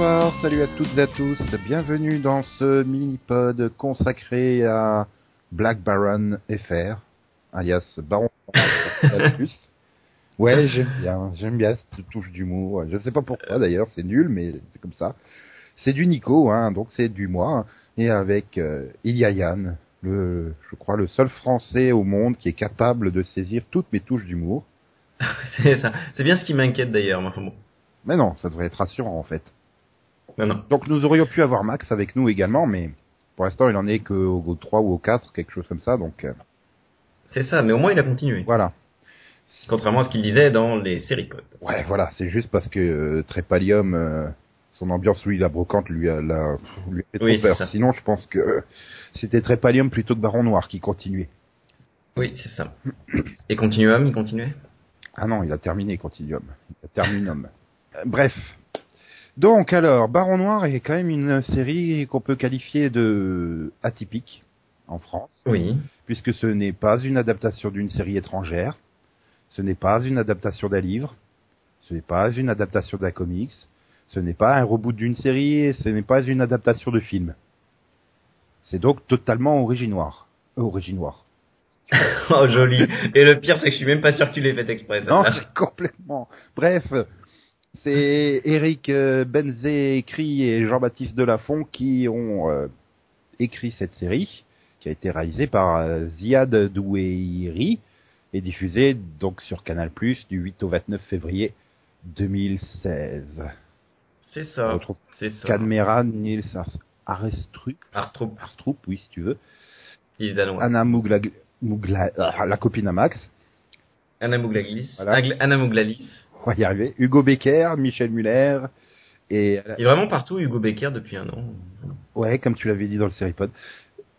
Bonjour, bonsoir, salut à toutes et à tous, bienvenue dans ce mini-pod consacré à Black Baron FR, alias Baron plus. Ouais, j'aime bien, j'aime bien cette touche d'humour. Je sais pas pourquoi d'ailleurs, c'est nul, mais c'est comme ça. C'est du Nico, hein, donc c'est du moi, et avec euh, Yann, le, je crois le seul Français au monde qui est capable de saisir toutes mes touches d'humour. c'est ça, c'est bien ce qui m'inquiète d'ailleurs, bon. Mais non, ça devrait être rassurant en fait. Non, non. Donc nous aurions pu avoir Max avec nous également, mais pour l'instant il en est qu'au 3 ou au 4, quelque chose comme ça, donc... Euh, c'est ça, mais au moins il a continué. Voilà. Contrairement à ce qu'il disait dans les séries potes. Ouais, voilà, c'est juste parce que euh, Trépalium, euh, son ambiance, lui, la brocante, lui a, la, lui a fait trop peur. Sinon, je pense que euh, c'était Trépalium plutôt que Baron Noir qui continuait. Oui, c'est ça. Et Continuum, il continuait? Ah non, il a terminé Continuum. Il a Terminum. Bref. Donc alors, Baron Noir est quand même une série qu'on peut qualifier de atypique en France. Oui. Puisque ce n'est pas une adaptation d'une série étrangère. Ce n'est pas une adaptation d'un livre. Ce n'est pas une adaptation d'un comics. Ce n'est pas un reboot d'une série et ce n'est pas une adaptation de film. C'est donc totalement originoire. Euh, originoire. oh joli. Et le pire c'est que je suis même pas sûr que tu l'aies fait exprès. non, complètement. Bref, c'est Eric euh, Benzé écrit et Jean-Baptiste Delafont qui ont euh, écrit cette série, qui a été réalisée par euh, Ziad Doueiri et diffusée donc sur Canal+ du 8 au 29 février 2016. C'est ça. C'est ça. Cadmeran Nils Arestrup. Arstrup. oui, si tu veux. Il est Anna Mougla, la copine à Max. Anna Mouglalis. Anna Mouglalis. On va y arriver. Hugo Becker, Michel Muller. Et... Il est vraiment partout, Hugo Becker, depuis un an. Ouais, comme tu l'avais dit dans le Seripod.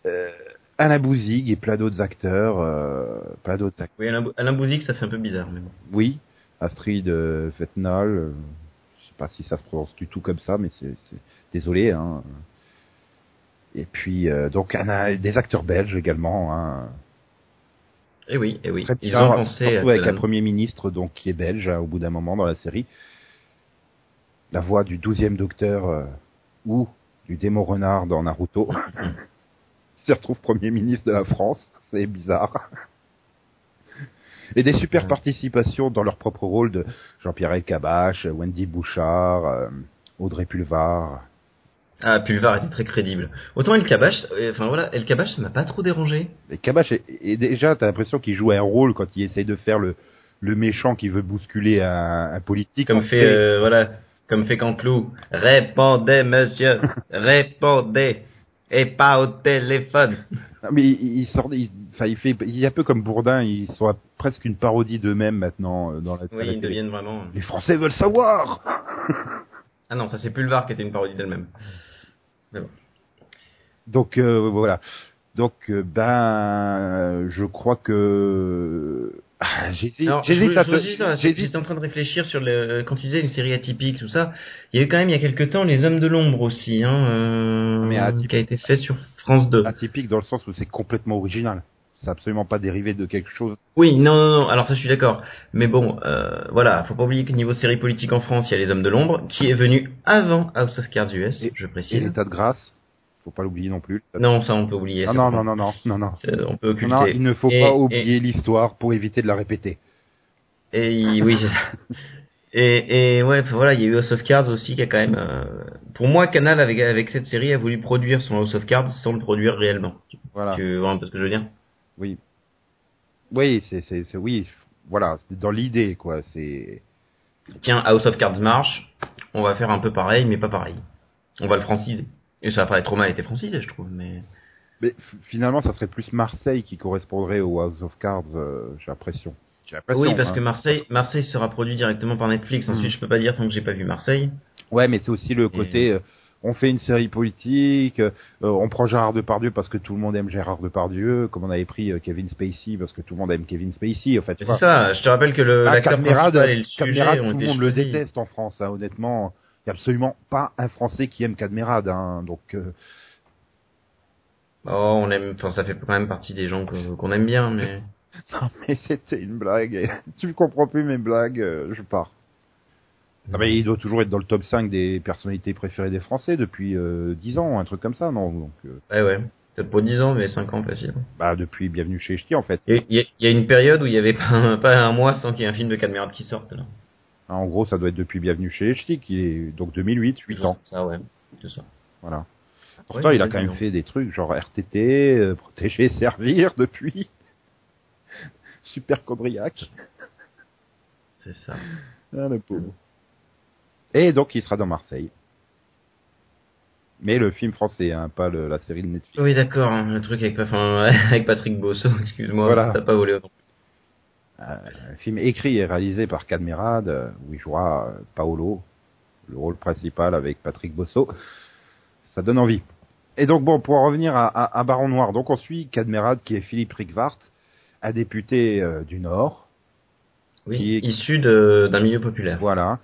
Euh, Alain Bouzig et plein d'autres acteurs. Euh, plein d'autres acteurs. Oui, Alain, Bouzig, ça fait un peu bizarre. Mais bon. Oui, Astrid euh, Fetnal. Euh, je sais pas si ça se prononce du tout comme ça, mais c'est désolé. Hein. Et puis, euh, donc, des acteurs belges également. Hein. Et eh oui, et eh oui. Ils ont pensé avec un premier ministre donc qui est belge hein, au bout d'un moment dans la série. La voix du douzième docteur euh, ou du démon renard dans Naruto se retrouve premier ministre de la France. C'est bizarre. Et des super participations dans leur propre rôle de Jean-Pierre Elkabach, Wendy Bouchard, euh, Audrey Pulvar. Ah, Pulvar était très crédible. Autant El Kabash, euh, enfin voilà, El Kabash, ça m'a pas trop dérangé. El Kabash, est, déjà, t'as l'impression qu'il joue un rôle quand il essaye de faire le, le méchant qui veut bousculer un, un politique. Comme fait, euh, voilà, comme fait Cantelou. Répondez, monsieur, répondez. Et pas au téléphone. mais il, sort, enfin, il fait, il est un peu comme Bourdin, ils sont presque une parodie d'eux-mêmes maintenant euh, dans la. Oui, ils deviennent vraiment. Les Français veulent savoir. ah non, ça c'est Pulvar qui était une parodie d'elle-même. Donc euh, voilà. Donc euh, ben je crois que ah, j'hésite. J'étais en train de réfléchir sur le quand tu disais une série atypique tout ça. Il y a eu quand même il y a quelques temps les Hommes de l'ombre aussi, hein, euh, Mais qui a été fait sur France 2. Atypique dans le sens où c'est complètement original. C'est absolument pas dérivé de quelque chose. Oui, non, non, non. Alors ça, je suis d'accord. Mais bon, euh, voilà, faut pas oublier que niveau série politique en France, il y a les Hommes de l'ombre, qui est venu avant House of Cards US, je précise. Et l'état de grâce. Faut pas l'oublier non plus. Non, ça on peut oublier. Non, non, non, non, non, non, non. On peut occulter. Non, il ne faut pas oublier l'histoire pour éviter de la répéter. Et oui, c'est ça. Et, et ouais, voilà, il y a eu House of Cards aussi qui a quand même. Euh, pour moi, Canal avec avec cette série a voulu produire son House of Cards sans le produire réellement. Voilà. Tu vois un peu ce que je veux dire? Oui. Oui, c'est c'est oui, voilà, c'est dans l'idée quoi. C'est. Tiens, House of Cards marche. On va faire un peu pareil, mais pas pareil. On va le franciser. Et ça n'a pas trop mal été francisé, je trouve, mais. Mais finalement, ça serait plus Marseille qui correspondrait au House of Cards, euh, j'ai l'impression. Oui, parce hein. que Marseille, Marseille sera produit directement par Netflix. Ensuite, hmm. je peux pas dire tant que j'ai pas vu Marseille. Ouais, mais c'est aussi le côté. Euh, on fait une série politique, euh, on prend Gérard Depardieu parce que tout le monde aime Gérard Depardieu, comme on avait pris Kevin Spacey parce que tout le monde aime Kevin Spacey. En fait, c'est ça. Je te rappelle que le ah, Caméra, tout le monde le déteste en France. Hein, honnêtement, il n'y a absolument pas un Français qui aime Cadmerade, hein, donc. Euh... Oh, on aime, enfin, ça fait quand même partie des gens qu'on aime bien, mais. non, mais c'était une blague. Tu ne comprends plus mes blagues, euh, je pars. Ah bah, il doit toujours être dans le top 5 des personnalités préférées des Français depuis euh, 10 ans, un truc comme ça, non Donc, euh, Ouais, ouais. Peut-être pas 10 ans, mais 5 ans facile. Bah, depuis Bienvenue chez Ch'ti, en fait. Il y, y, a une période où il y avait pas un, pas un mois sans qu'il y ait un film de Cadmerade qui sorte, là. Ah, en gros, ça doit être depuis Bienvenue chez Ch'ti, qui est donc 2008, 8 ans. Ça, ouais. C'est ça. Voilà. Pourtant, ouais, il a quand même fait des trucs genre RTT, euh, protéger, servir depuis. Super Cobriac. C'est ça. Ah, le pauvre. Et donc, il sera dans Marseille. Mais le film français, hein, pas le, la série de Netflix. Oui, d'accord, hein, le truc avec, enfin, avec Patrick Bosso, excuse-moi, voilà. t'as pas volé. Euh, un film écrit et réalisé par Cadmerade, euh, où il jouera euh, Paolo, le rôle principal avec Patrick Bosso. Ça donne envie. Et donc bon, pour en revenir à, à, à Baron Noir, donc on suit Cadmerade qui est Philippe Rickwart, un député euh, du Nord. Oui, qui est... issu d'un milieu populaire. Voilà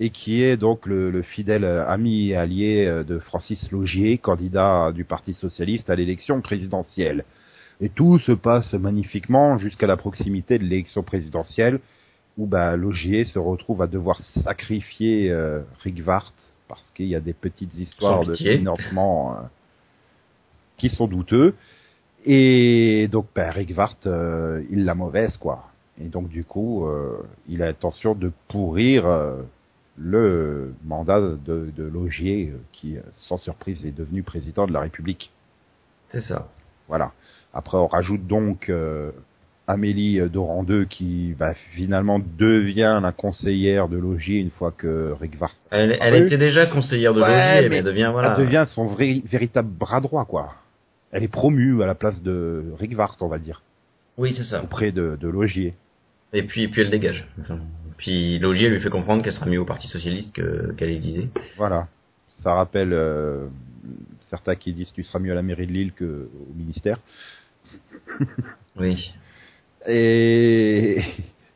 et qui est donc le, le, fidèle ami et allié de Francis Logier, candidat du Parti socialiste à l'élection présidentielle. Et tout se passe magnifiquement jusqu'à la proximité de l'élection présidentielle, où bah, Logier se retrouve à devoir sacrifier euh, Rick Vart, parce qu'il y a des petites histoires de financement euh, qui sont douteux. Et donc bah, Rick Vart, euh, il l'a mauvaise, quoi. Et donc du coup, il a l'intention de pourrir le mandat de, de Logier, qui, sans surprise, est devenu président de la République. C'est ça. Voilà. Après, on rajoute donc euh, Amélie Dorandeux qui bah, finalement devient la conseillère de Logier une fois que Rick Vart. Elle, elle était déjà conseillère de ouais, Logier, mais, elle devient voilà. Elle devient son vrai, véritable bras droit, quoi. Elle est promue à la place de Rick Vart, on va dire. Oui, c'est ça. Auprès de, de Logier. Et puis, puis elle dégage. Enfin, puis Logier lui fait comprendre qu'elle sera mieux au Parti Socialiste qu'à qu l'Élysée. Voilà. Ça rappelle euh, certains qui disent que tu seras mieux à la mairie de Lille qu'au ministère. oui. Et,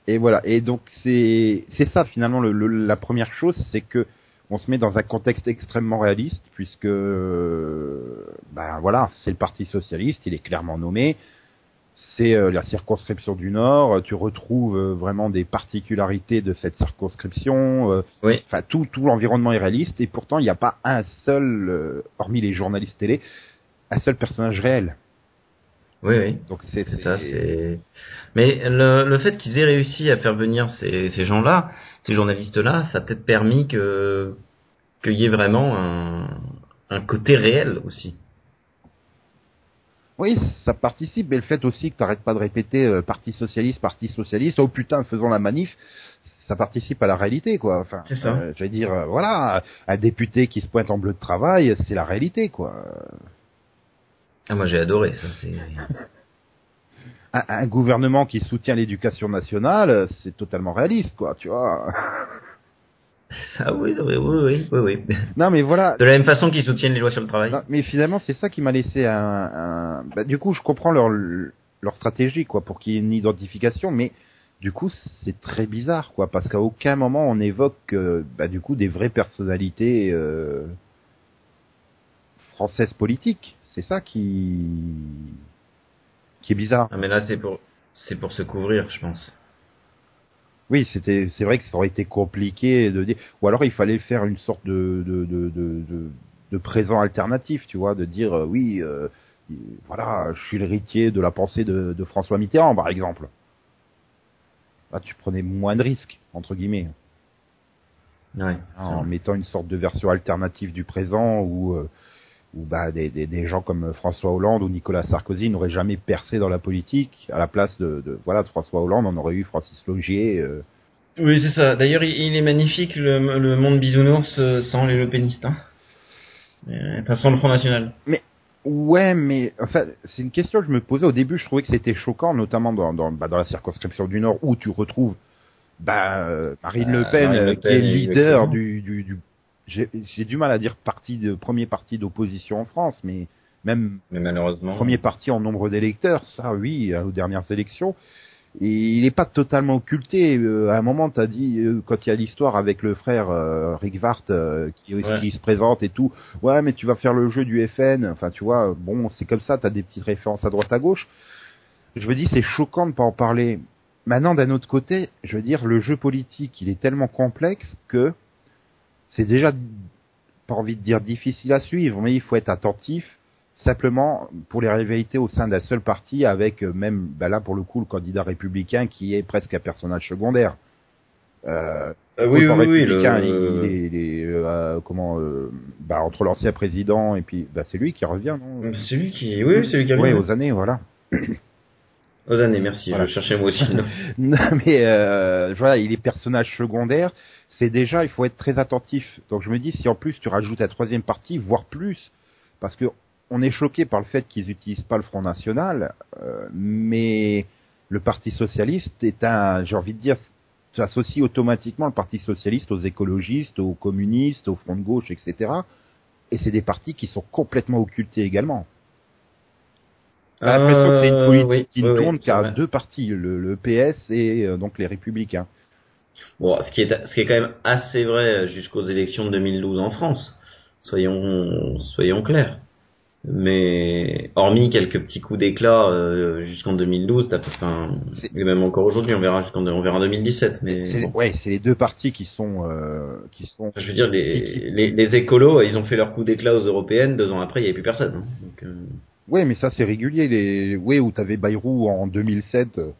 et voilà. Et donc c'est c'est ça finalement le, le, la première chose, c'est que on se met dans un contexte extrêmement réaliste puisque ben voilà, c'est le Parti socialiste, il est clairement nommé c'est euh, la circonscription du Nord. Tu retrouves euh, vraiment des particularités de cette circonscription. Euh, oui. Enfin, tout, tout l'environnement est réaliste et pourtant il n'y a pas un seul, hormis les journalistes télé, un seul personnage réel. Oui, oui. Donc c'est ça. C'est. Mais le, le fait qu'ils aient réussi à faire venir ces, ces gens-là, ces journalistes-là, ça a peut-être permis que qu'il y ait vraiment un, un côté réel aussi. Oui, ça participe, mais le fait aussi que tu n'arrêtes pas de répéter euh, Parti socialiste, Parti socialiste, oh putain, faisons la manif, ça participe à la réalité, quoi. Enfin, c'est ça. Euh, je vais dire, euh, voilà, un député qui se pointe en bleu de travail, c'est la réalité, quoi. Ah, moi j'ai adoré ça. C'est... un, un gouvernement qui soutient l'éducation nationale, c'est totalement réaliste, quoi, tu vois. Ah oui, oui, oui, oui, oui. Non, mais voilà. De la même façon qu'ils soutiennent les lois sur le travail. Non, mais finalement, c'est ça qui m'a laissé un. un... Bah, du coup, je comprends leur leur stratégie, quoi, pour qu'il y ait une identification, mais du coup, c'est très bizarre, quoi, parce qu'à aucun moment on évoque, euh, bah, du coup, des vraies personnalités euh, françaises politiques. C'est ça qui qui est bizarre. Ah, mais là, c'est pour c'est pour se couvrir, je pense oui, c'était, c'est vrai que ça aurait été compliqué de dire, ou alors il fallait faire une sorte de de de de, de, présent alternatif, tu vois, de dire euh, oui, euh, voilà, je suis l'héritier de la pensée de, de François Mitterrand, par exemple. Là, tu prenais moins de risques entre guillemets. Ouais, en mettant une sorte de version alternative du présent où euh, où bah des, des, des, gens comme François Hollande ou Nicolas Sarkozy n'auraient jamais percé dans la politique. À la place de, de voilà de François Hollande, on aurait eu Francis Logier. Euh. Oui, c'est ça. D'ailleurs, il, est magnifique le, le monde bisounours euh, sans les Le Pénistes, hein. Enfin, sans le Front National. Mais ouais, mais enfin, c'est une question que je me posais au début. Je trouvais que c'était choquant, notamment dans dans, bah, dans la circonscription du Nord où tu retrouves bah, Marine Le Pen, Marine Le Pen qui est leader du, du, du j'ai du mal à dire parti de premier parti d'opposition en France, mais même mais malheureusement premier parti en nombre d'électeurs, ça oui, aux dernières élections. Et il n'est pas totalement occulté. Euh, à un moment, tu as dit, euh, quand il y a l'histoire avec le frère euh, Rick Vart qui, ouais. qui, se présente et tout, ouais, mais tu vas faire le jeu du FN. Enfin, tu vois, bon, c'est comme ça, tu as des petites références à droite à gauche. Je veux dire, c'est choquant de pas en parler. Maintenant, d'un autre côté, je veux dire, le jeu politique, il est tellement complexe que c'est déjà pas envie de dire difficile à suivre, mais il faut être attentif simplement pour les rivalités au sein d'un seul parti avec euh, même ben là pour le coup le candidat républicain qui est presque un personnage secondaire. Euh, euh oui, oui, républicain, le... il, est, euh, comment, euh, bah, entre l'ancien président et puis, bah, c'est lui qui revient, non? C'est lui qui, oui, c'est lui qui revient. Oui, aux années, voilà. Années, merci. Je cherchais moi aussi. non, mais euh, voilà, il est personnage secondaire. C'est déjà, il faut être très attentif. Donc je me dis, si en plus tu rajoutes la troisième partie, voire plus, parce que on est choqué par le fait qu'ils n'utilisent pas le Front National, euh, mais le Parti Socialiste est un, j'ai envie de dire, tu associes automatiquement le Parti Socialiste aux écologistes, aux communistes, au Front de gauche, etc. Et c'est des partis qui sont complètement occultés également. J'ai l'impression que c'est une euh, politique qui ne tourne qu'à deux partis, le, PS et euh, donc les Républicains. Bon, ce qui est, ce qui est quand même assez vrai jusqu'aux élections de 2012 en France. Soyons, soyons clairs. Mais hormis quelques petits coups d'éclat euh, jusqu'en 2012, enfin, et même encore aujourd'hui, on verra jusqu'en on verra en 2017. Mais ouais, c'est les deux partis qui sont euh, qui sont. Je veux dire, les, les, les, écolos, ils ont fait leur coup d'éclat aux européennes. Deux ans après, il n'y avait plus personne. Hein. Donc, euh... Ouais, mais ça c'est régulier. Les ouais où t'avais Bayrou en 2007. Euh,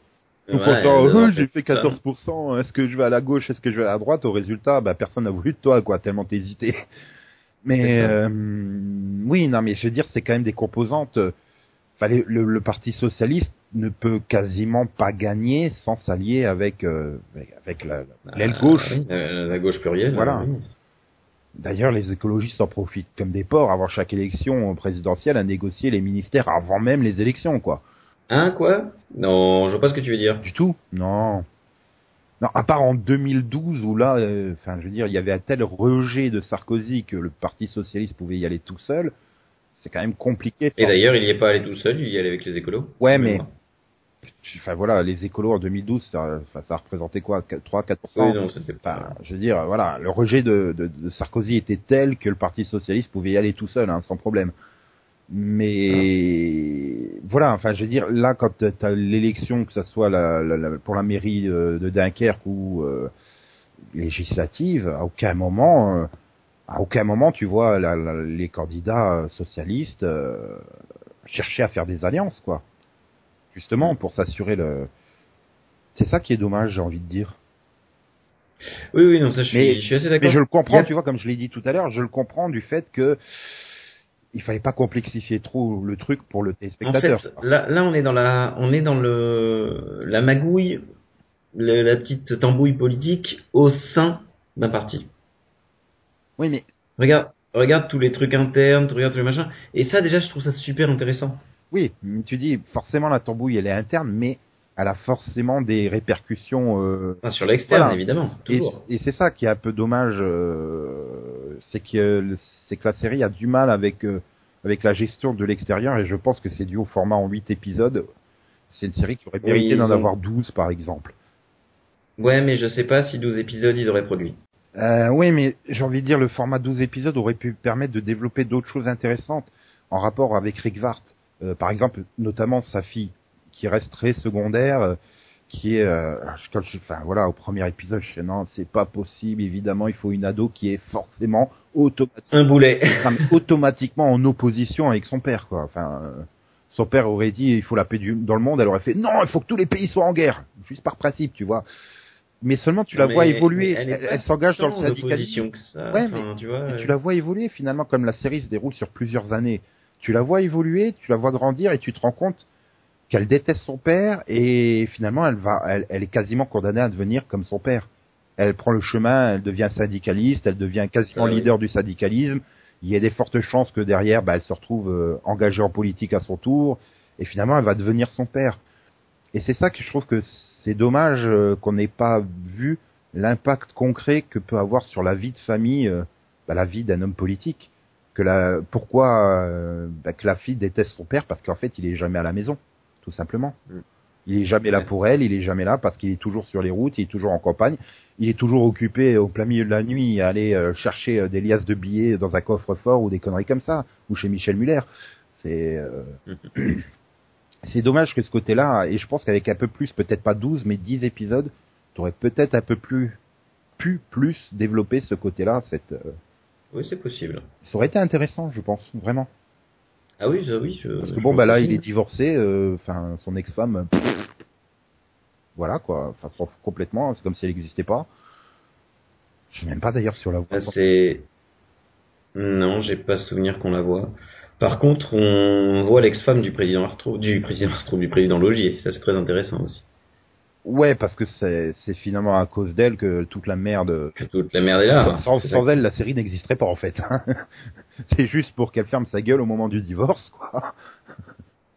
ouais, j'ai fait 14%. Est-ce que je vais à la gauche Est-ce que je vais à la droite? Au résultat, bah personne n'a voulu de toi, quoi. Tellement t'hésitais. Mais euh, oui, non, mais je veux dire, c'est quand même des composantes. Euh, enfin, le, le, Parti socialiste ne peut quasiment pas gagner sans s'allier avec avec l'aile la, gauche. la gauche plurielle. Voilà. D'ailleurs, les écologistes en profitent comme des porcs avant chaque élection présidentielle à négocier les ministères avant même les élections, quoi. Hein, quoi? Non, je vois pas ce que tu veux dire. Du tout? Non. Non, à part en 2012 où là, euh, enfin, je veux dire, il y avait un tel rejet de Sarkozy que le Parti socialiste pouvait y aller tout seul. C'est quand même compliqué. Et d'ailleurs, il n'y est pas allé tout seul, il y allait avec les écolos. Ouais, mais enfin voilà, les écolos en 2012, ça, ça, ça représentait quoi 3 4 oui, non, pas... je veux dire, voilà, le rejet de, de, de, Sarkozy était tel que le Parti socialiste pouvait y aller tout seul, hein, sans problème. Mais voilà, enfin, je veux dire, là, quand tu as l'élection, que ce soit la, la, pour la mairie de, Dunkerque ou euh, législative, à aucun moment, euh, à aucun moment, tu vois les candidats socialistes euh, chercher à faire des alliances, quoi. Justement, pour s'assurer le. C'est ça qui est dommage, j'ai envie de dire. Oui, oui, non, ça, je suis, je suis assez d'accord. Mais je le comprends, tu vois, comme je l'ai dit tout à l'heure, je le comprends du fait que il fallait pas complexifier trop le truc pour le téléspectateur. En fait, là, là, on est dans la, on est dans le, la magouille, la petite tambouille politique au sein d'un parti. Oui, mais regarde, regarde tous les trucs internes, regarde tous les machins, et ça déjà, je trouve ça super intéressant. Oui, tu dis forcément la tambouille, elle est interne, mais elle a forcément des répercussions euh, sur l'externe évidemment toujours. et, c'est ça qui est un peu dommage euh, c'est que c'est que la série a du mal avec euh, avec la gestion de l'extérieur et je pense que c'est dû au format en 8 épisodes. C'est une série qui aurait mérité d'en avoir 12 par exemple. Ouais mais je sais pas si 12 épisodes ils auraient produit. Euh, oui mais j'ai envie de dire le format 12 épisodes aurait pu permettre de développer d'autres choses intéressantes en rapport avec Rick Vart par exemple notamment sa fille qui reste très secondaire, euh, qui est, euh, enfin voilà, au premier épisode, je sais non, c'est pas possible. Évidemment, il faut une ado qui est forcément automatiquement, un boulet, automatiquement en opposition avec son père, quoi. Enfin, euh, son père aurait dit il faut la paix du, dans le monde, elle aurait fait non, il faut que tous les pays soient en guerre, juste par principe, tu vois. Mais seulement tu la vois évoluer, elle, s'engage dans le syndicalisme. ouais, mais tu, vois, tu la vois évoluer finalement comme la série se déroule sur plusieurs années. Tu la vois évoluer, tu la vois grandir et tu te rends compte qu'elle déteste son père et finalement elle va, elle, est quasiment condamnée à devenir comme son père. Elle prend le chemin, elle devient syndicaliste, elle devient quasiment ah leader du syndicalisme. Il y a des fortes chances que derrière, bah, elle se retrouve euh, engagée en politique à son tour et finalement elle va devenir son père. Et c'est ça que je trouve que c'est dommage euh, qu'on n'ait pas vu l'impact concret que peut avoir sur la vie de famille, euh, bah, la vie d'un homme politique. Que la, pourquoi bah, que la fille déteste son père parce qu'en fait il est jamais à la maison tout simplement. Mm. Il est jamais là pour elle, il est jamais là parce qu'il est toujours sur les routes, il est toujours en campagne, il est toujours occupé au plein milieu de la nuit à aller euh, chercher euh, des liasses de billets dans un coffre-fort ou des conneries comme ça, ou chez Michel Muller. C'est euh, c'est dommage que ce côté-là, et je pense qu'avec un peu plus, peut-être pas 12, mais 10 épisodes, t'aurais peut-être un peu plus pu plus développer ce côté-là, cette. Oui, c'est possible. Ça aurait été intéressant, je pense, vraiment. Ah oui, oui. Je, Parce que bon, bah là, il est divorcé, enfin, son ex-femme, voilà quoi, enfin, complètement, c'est comme si elle n'existait pas. Je sais même pas d'ailleurs sur la voix. C'est non, j'ai pas souvenir qu'on la voit. Par contre, on voit l'ex-femme du président Arthur, du président Arthur, du président Logier. Ça, c'est très intéressant aussi. Ouais, parce que c'est, finalement à cause d'elle que toute la merde. Que toute la merde est là. Sans, sans elle, la série n'existerait pas en fait. c'est juste pour qu'elle ferme sa gueule au moment du divorce, quoi.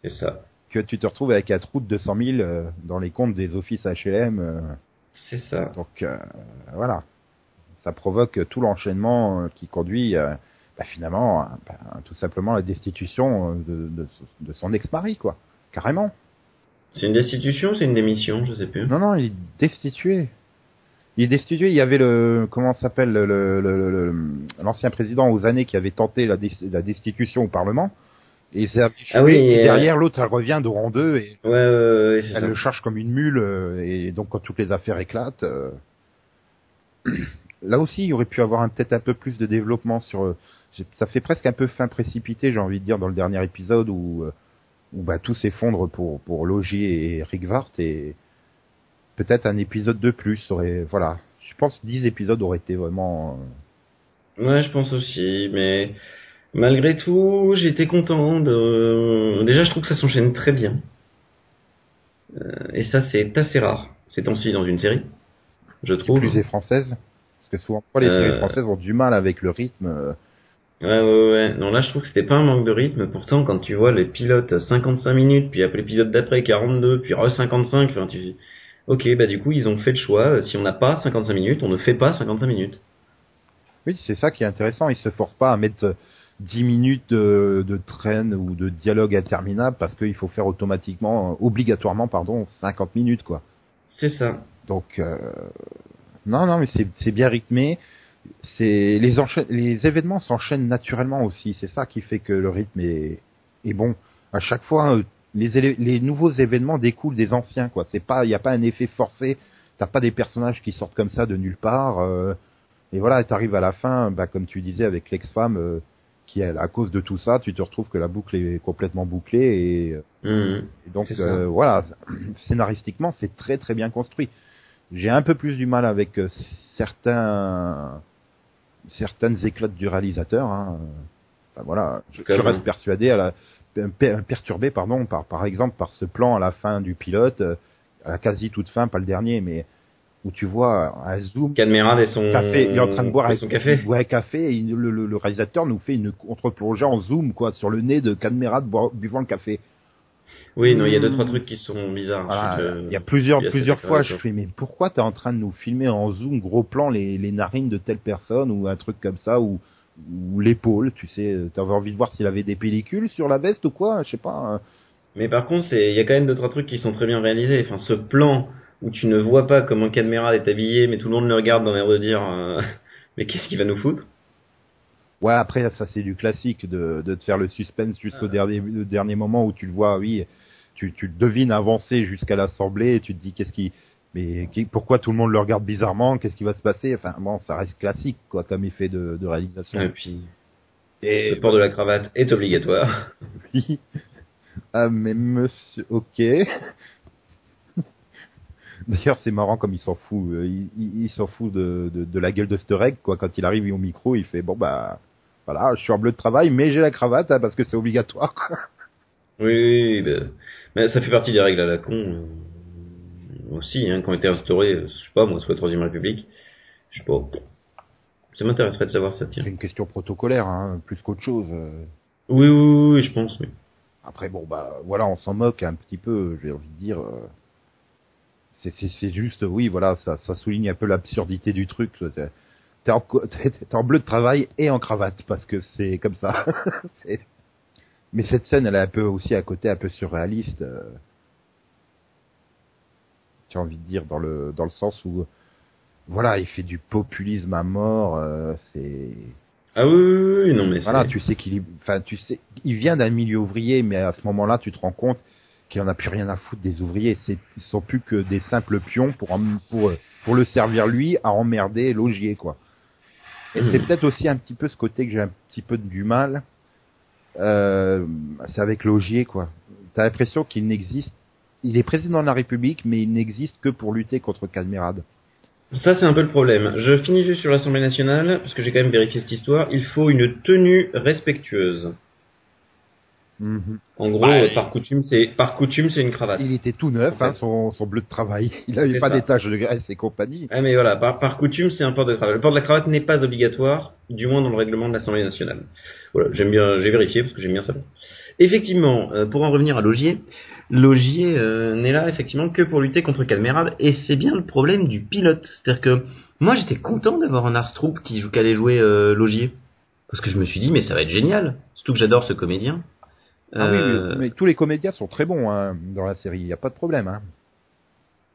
C'est ça. Que tu te retrouves avec un trou de 200 000 euh, dans les comptes des offices HLM. Euh. C'est ça. Donc euh, voilà ça provoque tout l'enchaînement euh, qui conduit euh, bah, finalement bah, tout simplement la destitution de, de, son ex-mari, quoi. Carrément. C'est une destitution ou c'est une démission Je sais plus. Non, non, il est destitué. Il est destitué. Il y avait le comment s'appelle l'ancien le, président aux années qui avait tenté la, la destitution au Parlement. Et, ah oui, et derrière l'autre, elle revient de rang 2 et ouais, ouais, elle le charge comme une mule. Et donc quand toutes les affaires éclatent, là aussi, il y aurait pu avoir peut-être un peu plus de développement sur. Euh, ça fait presque un peu fin précipité, j'ai envie de dire, dans le dernier épisode où, euh, où bah, tout s'effondre pour pour Logier et Rick Vart et peut-être un épisode de plus aurait. Voilà, je pense 10 épisodes auraient été vraiment. Euh, ouais, je pense aussi, mais malgré tout, j'étais content de. Déjà, je trouve que ça s'enchaîne très bien. et ça, c'est assez rare ces temps-ci dans une série, je trouve. Plus est française. Parce que souvent, les séries euh. françaises ont du mal avec le rythme. Euh. Ouais, ouais, ouais. Non, là, je trouve que c'était pas un manque de rythme. Pourtant, quand tu vois les pilotes 55 minutes, puis après l'épisode d'après 42, puis re 55, enfin, tu ok, bah du coup, ils ont fait le choix. Si on n'a pas 55 minutes, on ne fait pas 55 minutes. Oui, c'est ça qui est intéressant. Ils se forcent pas à mettre 10 minutes de, de traîne ou de dialogue interminable parce qu'il faut faire automatiquement, obligatoirement, pardon, 50 minutes, quoi. C'est ça. Donc, euh, non, non, mais c'est bien rythmé. C'est les, les événements s'enchaînent naturellement aussi. C'est ça qui fait que le rythme est, est bon. À chaque fois, euh, les, les nouveaux événements découlent des anciens. quoi. C'est pas, il n'y a pas un effet forcé. T'as pas des personnages qui sortent comme ça de nulle part. Euh, et voilà, t'arrives à la fin, bah, comme tu disais avec l'ex-femme, euh, qui à cause de tout ça, tu te retrouves que la boucle est complètement bouclée et, mmh. et donc voilà, scénaristiquement c'est très très bien construit. J'ai un peu plus du mal avec certains certaines éclates du réalisateur. Hein. Enfin, voilà, je, reste persuadé à la perturbé pardon par par exemple par ce plan à la fin du pilote euh, à la quasi toute fin pas le dernier mais où tu vois un zoom et son café il est en train de boire son café ouais café et le, le, réalisateur nous fait une contre-plongée en zoom quoi sur le nez de Cadmerade buvant le café oui, non, il y a deux trois trucs qui sont bizarres. il y a plusieurs plusieurs fois, je fais mais pourquoi t'es en train de nous filmer en zoom gros plan les, les narines de telle personne ou un truc comme ça ou ou l'épaule, tu sais, t'avais envie de voir s'il avait des pellicules sur la veste ou quoi, je sais pas. Hein. Mais par contre, c'est il y a quand même deux trois trucs qui sont très bien réalisés. Enfin, ce plan où tu ne vois pas comment Cadmeral est habillé, mais tout le monde le regarde dans l'air de dire euh, mais qu'est-ce qu'il va nous foutre? Ouais, après ça c'est du classique de, de te faire le suspense jusqu'au dernier, dernier moment où tu le vois, oui, tu, tu le devines avancer jusqu'à l'assemblée et tu te dis qu'est-ce qui, mais pourquoi tout le monde le regarde bizarrement, qu'est-ce qui va se passer, enfin bon, ça reste classique quoi comme effet de, de réalisation. Et puis, et le port de la cravate est obligatoire. Oui. Ah mais monsieur, ok. D'ailleurs, c'est marrant comme il s'en fout. Euh, il, il, s'en fout de, de, de, la gueule de Stereg, quoi. Quand il arrive au micro, il fait bon bah voilà, je suis en bleu de travail, mais j'ai la cravate hein, parce que c'est obligatoire. oui, oui mais ça fait partie des règles à la con euh, aussi, hein, qui ont été instaurées, euh, je sais pas moi, sous la troisième République. Je sais pas. Ça m'intéresserait de savoir ça, tiens. C'est une question protocolaire, hein, plus qu'autre chose. Oui, oui, oui, je pense, oui. Après, bon, bah, voilà, on s'en moque un petit peu, j'ai envie de dire c'est juste, oui, voilà, ça, ça souligne un peu l'absurdité du truc. T'es en, en bleu de travail et en cravate parce que c'est comme ça. Mais cette scène, elle est un peu aussi à côté, un peu surréaliste. Euh. Tu as envie de dire dans le dans le sens où, voilà, il fait du populisme à mort. Euh, c'est ah oui, oui, non mais voilà, tu sais qu'il, enfin, tu sais, il vient d'un milieu ouvrier, mais à ce moment-là, tu te rends compte qui en a plus rien à foutre des ouvriers. C'est, ils sont plus que des simples pions pour, pour, pour le servir lui à emmerder Logier, quoi. Et c'est mmh. peut-être aussi un petit peu ce côté que j'ai un petit peu du mal. Euh, c'est avec Logier, quoi. T'as l'impression qu'il n'existe. Il est président de la République, mais il n'existe que pour lutter contre Cadmerade. Ça, c'est un peu le problème. Je finis juste sur l'Assemblée nationale, parce que j'ai quand même vérifié cette histoire. Il faut une tenue respectueuse. Mhm. En gros, par coutume, c'est par coutume, c'est une cravate. Il était tout neuf, hein, son, son, bleu de travail. Il n'avait pas des taches de graisse et compagnie. Ah mais voilà, par, par coutume, c'est un port de cravate. Le port de la cravate n'est pas obligatoire, du moins dans le règlement de l'Assemblée nationale. Voilà, j'aime bien, j'ai vérifié parce que j'aime bien ça. Effectivement, euh, pour en revenir à Logier, Logier euh, n'est là effectivement que pour lutter contre Calmerade, et c'est bien le problème du pilote. C'est-à-dire que moi, j'étais content d'avoir un Arstrup qui, qui allait jouer euh, Logier, parce que je me suis dit mais ça va être génial. Surtout que j'adore ce comédien. Ah oui, euh, mais tous les comédiens sont très bons hein, dans la série, il n'y a pas de problème. Hein.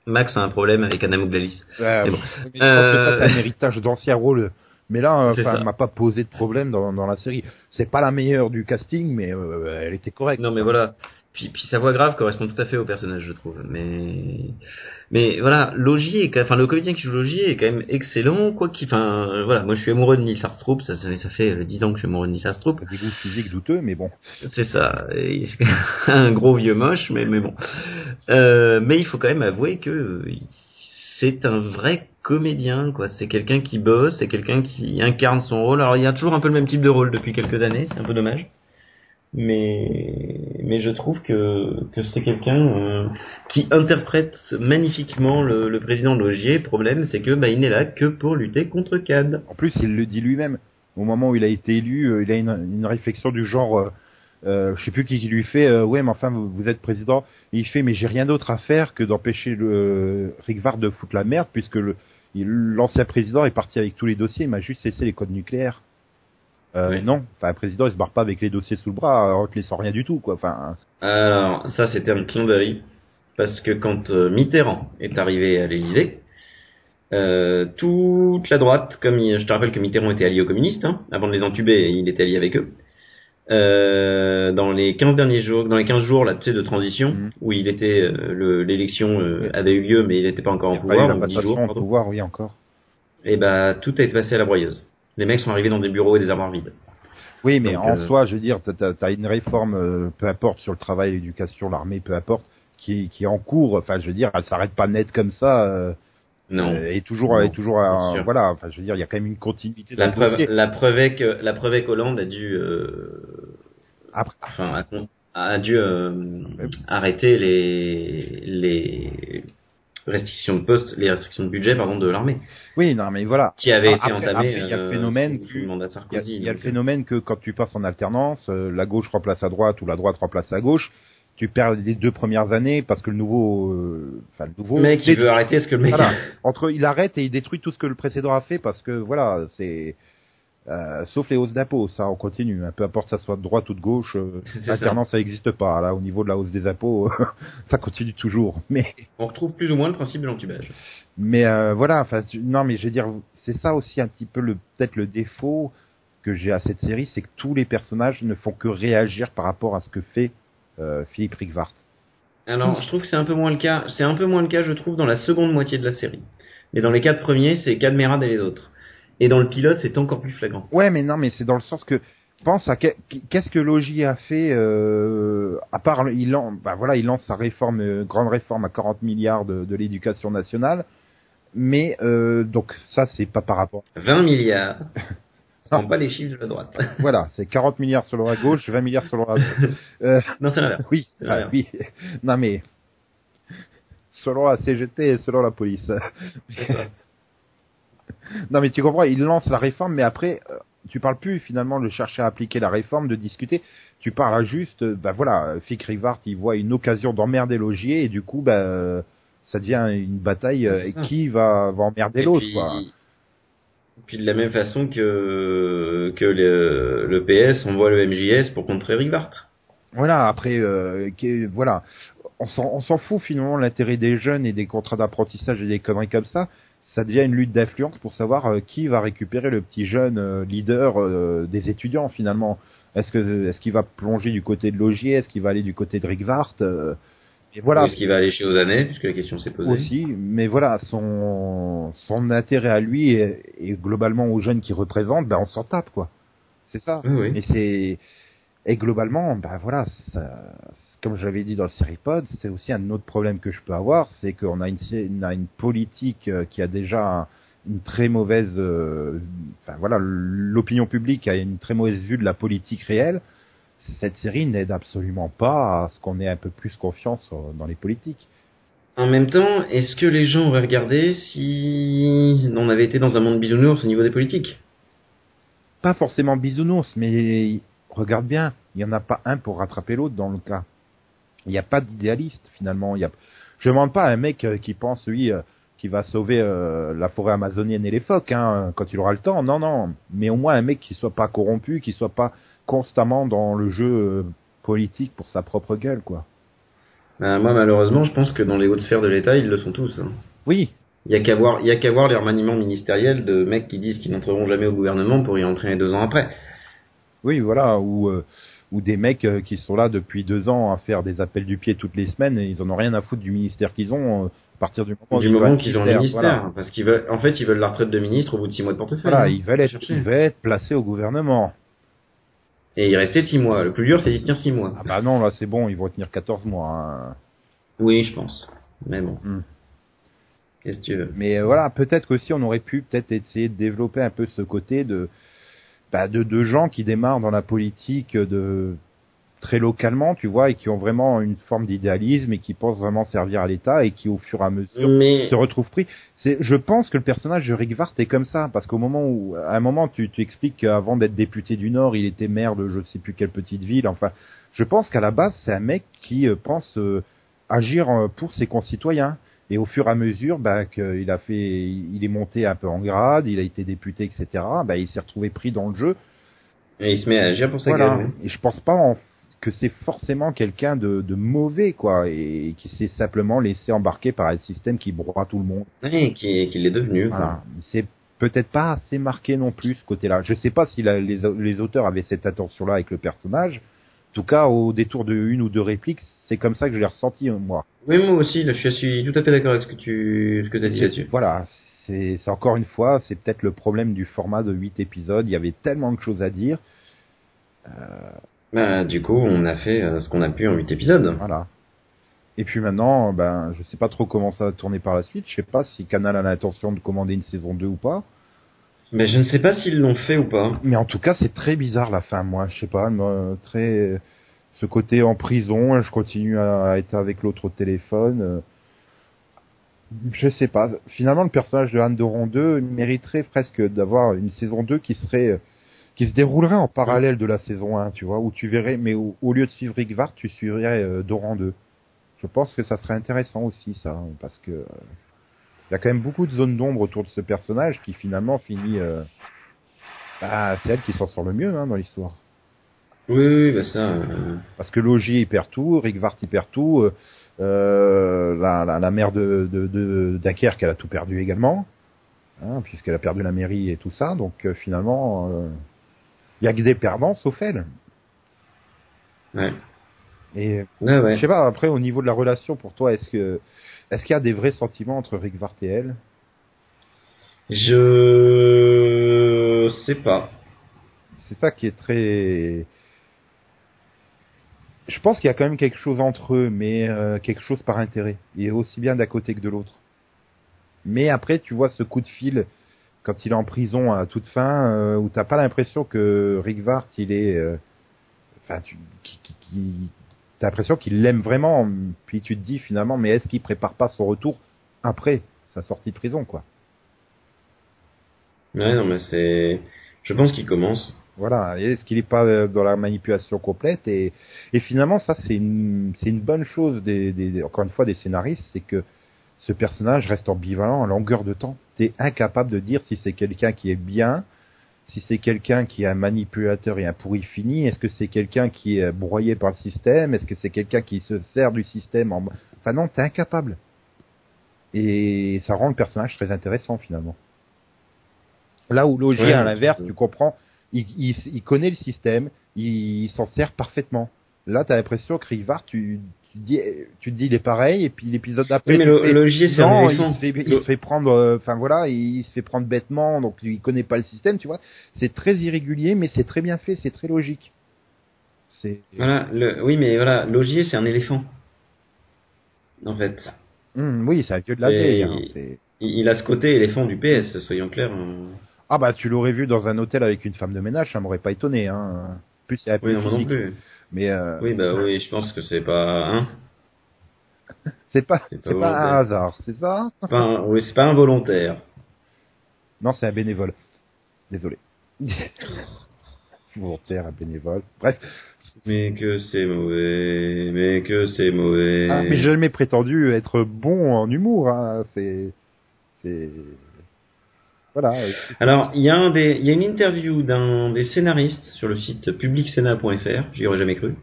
Max a un problème avec Anna Mouglalis. Ouais, bon. je pense que ça c'est un héritage d'anciens rôles. Mais là, elle m'a pas posé de problème dans, dans la série. C'est pas la meilleure du casting, mais euh, elle était correcte. Non, mais voilà. Puis, puis sa voix grave correspond tout à fait au personnage, je trouve. Mais, mais voilà, Logier, enfin le comédien qui joue Logier est quand même excellent, quoi qu'il, enfin voilà, moi je suis amoureux de Nils Arstrup, ça, ça fait 10 ans que je suis amoureux de Nils Arstrup. Des goûts physiques douteux, mais bon. C'est ça, un gros vieux moche, mais mais bon. Euh, mais il faut quand même avouer que c'est un vrai comédien, quoi. C'est quelqu'un qui bosse, c'est quelqu'un qui incarne son rôle. Alors il y a toujours un peu le même type de rôle depuis quelques années, c'est un peu dommage mais mais je trouve que que c'est quelqu'un euh, qui interprète magnifiquement le, président Logier. Problème, c'est que bah, il n'est là que pour lutter contre Cad. En plus, il le dit lui-même. Au moment où il a été élu, euh, il a une, réflexion du genre, euh, euh, je sais plus qui, lui fait, ouais, mais enfin, vous, êtes président. Il fait, mais j'ai rien d'autre à faire que d'empêcher le Rick de foutre la merde, puisque l'ancien président est parti avec tous les dossiers, il m'a juste cessé les codes nucléaires. Euh, Non, enfin, un président il se barre pas avec les dossiers sous le bras en te laissant rien du tout, quoi. Enfin. Alors ça c'était un d'Ali parce que quand euh, Mitterrand est arrivé à l'Élysée, euh, toute la droite, comme je te rappelle que Mitterrand était allié aux communistes, hein, avant de les entuber, il était allié avec eux. Euh, dans les 15 derniers jours, dans les 15 jours là, tu sais, de transition, mhm. où il était, euh, l'élection euh, avait eu lieu, mais il n'était pas encore en pouvoir. Il jours, en pouvoir, oui encore. Et eh bah tout a été passé à la broyeuse les mecs sont arrivés dans des bureaux et des armoires vides. Oui, mais en euh, soi, je veux dire, t'as as une réforme, euh, peu importe sur le travail, l'éducation, l'armée, peu importe, qui, qui est en cours. Enfin, je veux dire, elle s'arrête pas net comme ça. Euh, non. et toujours, et toujours, voilà. Enfin, je veux dire, il y a quand même une continuité. La preuve, la preuve est que la preuve est qu'Hollande a dû, Après. enfin, a, a dû arrêter les les restrictions de poste, les restrictions de budget pardon de l'armée. Oui, non mais voilà. Qui avait été entamé. il y a le euh, phénomène Il y a, le phénomène que quand tu passes en alternance, euh, la gauche remplace à droite ou la droite remplace à gauche. Tu perds les deux premières années parce que le nouveau, euh, enfin le nouveau. mec, il veut arrêter ce que le mec. Entre, il arrête et il détruit tout ce que le précédent a fait parce que voilà, c'est euh, sauf les hausses d'impôts, ça on continue. Hein. Peu importe ça soit de droite ou de gauche, euh, ça n'existe pas. Là, au niveau de la hausse des impôts, ça continue toujours. Mais on retrouve plus ou moins le principe de l'entubage. Mais euh, voilà, enfin non, mais je veux dire, c'est ça aussi un petit peu le peut-être le défaut que j'ai à cette série, c'est que tous les personnages ne font que réagir par rapport à ce que fait euh, Philippe Rigvart. Alors, je trouve que c'est un peu moins le cas. C'est un peu moins le cas, je trouve, dans la seconde moitié de la série. Mais dans les quatre premiers, c'est Cadmerade et les autres. Et dans le pilote, c'est encore plus flagrant. Ouais, mais non, mais c'est dans le sens que pense à qu'est-ce que Logi a fait euh, à part il lance, bah voilà, il lance sa réforme, euh, grande réforme à 40 milliards de, de l'éducation nationale, mais euh, donc ça c'est pas par rapport. 20 milliards. Ce pas les chiffres de la droite. voilà, c'est 40 milliards sur la gauche, 20 milliards sur la droite. Non, c'est l'inverse. Oui, ah, oui. Non mais selon la CGT et selon la police. Non, mais tu comprends, il lance la réforme, mais après, euh, tu parles plus finalement de chercher à appliquer la réforme, de discuter. Tu parles à juste, euh, bah voilà, Fick Rivart, il voit une occasion d'emmerder Logier, et du coup, bah, ça devient une bataille, et qui va, va emmerder l'autre, quoi. Puis de la même façon que que le, le PS envoie le MJS pour contrer Rivart. Voilà, après, euh, voilà, on s'en fout finalement l'intérêt des jeunes et des contrats d'apprentissage et des conneries comme ça ça devient une lutte d'influence pour savoir euh, qui va récupérer le petit jeune euh, leader euh, des étudiants finalement. Est-ce que est-ce qu'il va plonger du côté de Logier? Est-ce qu'il va aller du côté de Rick Vart Et voilà. Est-ce qu'il va aller chez Ozané, puisque la question s'est posée? Aussi, mais voilà, son, son intérêt à lui et, globalement aux jeunes qu'il représente, ben on s'en tape, quoi. C'est ça. Oui, Et c'est, et globalement, ben voilà, ça, comme j'avais dit dans le Seripod, c'est aussi un autre problème que je peux avoir, c'est qu'on a une, une politique euh, qui a déjà une très mauvaise, euh, enfin voilà, l'opinion publique a une très mauvaise vue de la politique réelle cette série n'aide absolument pas à ce qu'on ait un peu plus confiance dans les politiques. En même temps, est-ce que les gens auraient regardé si on avait été dans un monde bisounours au niveau des politiques? Pas forcément bisounours, mais regarde bien, il n'y en a pas un pour rattraper l'autre dans le cas. Il n'y a pas d'idéaliste finalement. Il y a... Je ne demande pas à un mec euh, qui pense, oui, euh, qui va sauver euh, la forêt amazonienne et les phoques hein, quand il aura le temps. Non, non. Mais au moins un mec qui soit pas corrompu, qui soit pas constamment dans le jeu politique pour sa propre gueule, quoi. Euh, moi, malheureusement, je pense que dans les hautes sphères de l'État, ils le sont tous. Hein. Oui. Il y a qu'à voir, il y a qu'à voir les remaniements ministériels de mecs qui disent qu'ils n'entreront jamais au gouvernement pour y entrer deux ans après. Oui, voilà. Ou ou des mecs qui sont là depuis deux ans à faire des appels du pied toutes les semaines et ils en ont rien à foutre du ministère qu'ils ont partir du moment, du moment qu'ils ont le ministère, parce qu'ils veulent, en fait, ils veulent la retraite de ministre au bout de six mois de portefeuille. Voilà, hein, ils veulent être, ils veulent être placés au gouvernement. Et il restait six mois. Le plus dur, c'est d'y tenir six mois. Ah bah non, là, c'est bon, ils vont tenir 14 mois. Hein. Oui, je pense. Mais bon. Hmm. Qu'est-ce que tu veux? Mais euh, voilà, peut-être qu'aussi on aurait pu peut-être essayer de développer un peu ce côté de, bah, de, de gens qui démarrent dans la politique de très localement, tu vois, et qui ont vraiment une forme d'idéalisme et qui pensent vraiment servir à l'État et qui, au fur et à mesure, se retrouvent pris. C'est, je pense que le personnage de Rick Vart est comme ça, parce qu'au moment où, à un moment, tu, tu expliques qu'avant d'être député du Nord, il était maire de je ne sais plus quelle petite ville. Enfin, je pense qu'à la base, c'est un mec qui euh, pense euh, agir euh, pour ses concitoyens. Et au fur et à mesure, bah, qu'il a fait, il est monté un peu en grade, il a été député, etc. Bah, il s'est retrouvé pris dans le jeu. Et il se met à agir pour sa voilà. Et je pense pas en que c'est forcément quelqu'un de, de, mauvais, quoi, et qui s'est simplement laissé embarquer par un système qui broie tout le monde. Oui, qui, qui l'est devenu. Voilà. C'est peut-être pas assez marqué non plus ce côté-là. Je sais pas si la, les, les, auteurs avaient cette attention-là avec le personnage. En tout cas, au détour de une ou deux répliques, c'est comme ça que je l'ai ressenti, moi. Oui, moi aussi, je suis tout à fait d'accord avec ce que tu ce que as dit là-dessus. Voilà, c'est encore une fois, c'est peut-être le problème du format de 8 épisodes. Il y avait tellement de choses à dire. Euh, bah, du coup, on a fait euh, ce qu'on a pu en 8 épisodes. Voilà. Et puis maintenant, ben, je sais pas trop comment ça va tourner par la suite. Je sais pas si Canal a l'intention de commander une saison 2 ou pas. Mais je ne sais pas s'ils l'ont fait ou pas. Mais en tout cas, c'est très bizarre la fin, moi. Je sais pas, très ce côté en prison. Je continue à être avec l'autre au téléphone. Euh, je sais pas. Finalement, le personnage de Anne Doron 2 mériterait presque d'avoir une saison 2 qui serait qui se déroulerait en parallèle de la saison 1, tu vois, où tu verrais, mais au, lieu de suivre Rick Vart, tu suivrais euh, Doran 2. Je pense que ça serait intéressant aussi, ça, parce que euh, il y a quand même beaucoup de zones d'ombre autour de ce personnage qui finalement finit. Euh, bah, c'est elle qui s'en sort le mieux hein, dans l'histoire. Oui, oui, bah ça. Euh, parce que Logier il perd tout, Rick Vart il perd tout, la, la, la, mère de, de, de Dunkerque elle a tout perdu également, hein, puisqu'elle a perdu la mairie et tout ça. Donc finalement, il y a que des perdants sauf elle. Ouais. Et je sais pas après au niveau de la relation pour toi est-ce que est-ce qu'il y a des vrais sentiments entre Rick Vart et elle? Je sais pas. C'est ça qui est très je pense qu'il y a quand même quelque chose entre eux, mais euh, quelque chose par intérêt. Il est aussi bien d'un côté que de l'autre. Mais après, tu vois ce coup de fil quand il est en prison à toute fin, euh, où t'as pas l'impression que Rick Vart, il est, euh, enfin, tu, qui, qui, t'as l'impression qu'il l'aime vraiment, puis tu te dis finalement, mais est-ce qu'il prépare pas son retour après sa sortie de prison, quoi? Ouais, non, mais c'est, je pense qu'il commence. Voilà, est-ce qu'il est pas dans la manipulation complète? Et, et finalement ça c'est une c'est une bonne chose des, des encore une fois des scénaristes, c'est que ce personnage reste ambivalent à longueur de temps. T'es incapable de dire si c'est quelqu'un qui est bien, si c'est quelqu'un qui est un manipulateur et un pourri fini, est-ce que c'est quelqu'un qui est broyé par le système, est-ce que c'est quelqu'un qui se sert du système en... Enfin non, t'es incapable. Et ça rend le personnage très intéressant finalement. Là où Logier, à l'inverse, tu comprends, il, il, connaît le système, il, s'en sert parfaitement. Là, t'as l'impression que Rivard, tu, tu te dis, tu te dis, il est pareil, et puis l'épisode d'après, mais le, le il se fait, il se fait prendre, euh, enfin voilà, il se fait prendre bêtement, donc il connaît pas le système, tu vois. C'est très irrégulier, mais c'est très bien fait, c'est très logique. C'est. Voilà, le, oui, mais voilà, Logier, c'est un éléphant. En fait. Hum, oui, c'est un vieux de la vieille. Hein, il, a ce côté éléphant du PS, soyons clairs. Hein. Ah bah tu l'aurais vu dans un hôtel avec une femme de ménage, ça m'aurait pas étonné. Hein. Plus il y a oui, non, non plus. Mais euh... oui bah oui, je pense que c'est pas. Hein c'est pas, c'est pas, pas, un hasard, c'est ça? Pas Oui, c'est pas involontaire. Non, c'est un bénévole. Désolé. volontaire, un bénévole. Bref. Mais que c'est mauvais, mais que c'est mauvais. Ah, mais j'ai jamais prétendu être bon en humour. Hein. C'est, c'est. Voilà. Alors, il y a un des, il y a une interview d'un des scénaristes sur le site publicsena.fr, j'y aurais jamais cru,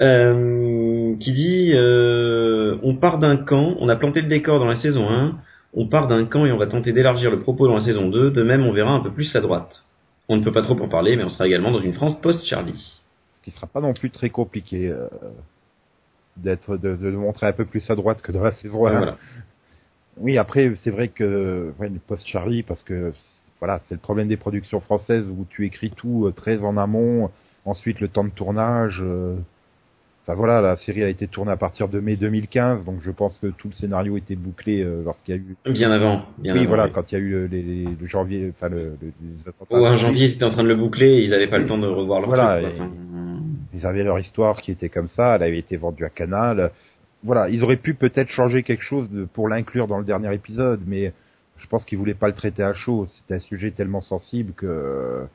euh, qui dit euh, on part d'un camp, on a planté le décor dans la saison 1, on part d'un camp et on va tenter d'élargir le propos dans la saison 2, de même on verra un peu plus la droite. On ne peut pas trop en parler, mais on sera également dans une France post-Charlie. Ce qui sera pas non plus très compliqué euh, d'être de, de, montrer un peu plus à droite que dans la saison 1. Oui, après c'est vrai que ouais, post-Charlie parce que voilà, c'est le problème des productions françaises où tu écris tout euh, très en amont, ensuite le temps de tournage. Euh, Enfin voilà, la série a été tournée à partir de mai 2015, donc je pense que tout le scénario était bouclé euh, lorsqu'il y a eu. Bien avant. Bien oui, voilà, oui. quand il y a eu les, les, le janvier, enfin le, le, les attentats. En janvier, ils étaient en train de le boucler, ils n'avaient pas le temps de revoir leur voilà, truc, Ils avaient leur histoire qui était comme ça, elle avait été vendue à Canal. Voilà, ils auraient pu peut-être changer quelque chose de, pour l'inclure dans le dernier épisode, mais je pense qu'ils voulaient pas le traiter à chaud. C'était un sujet tellement sensible que.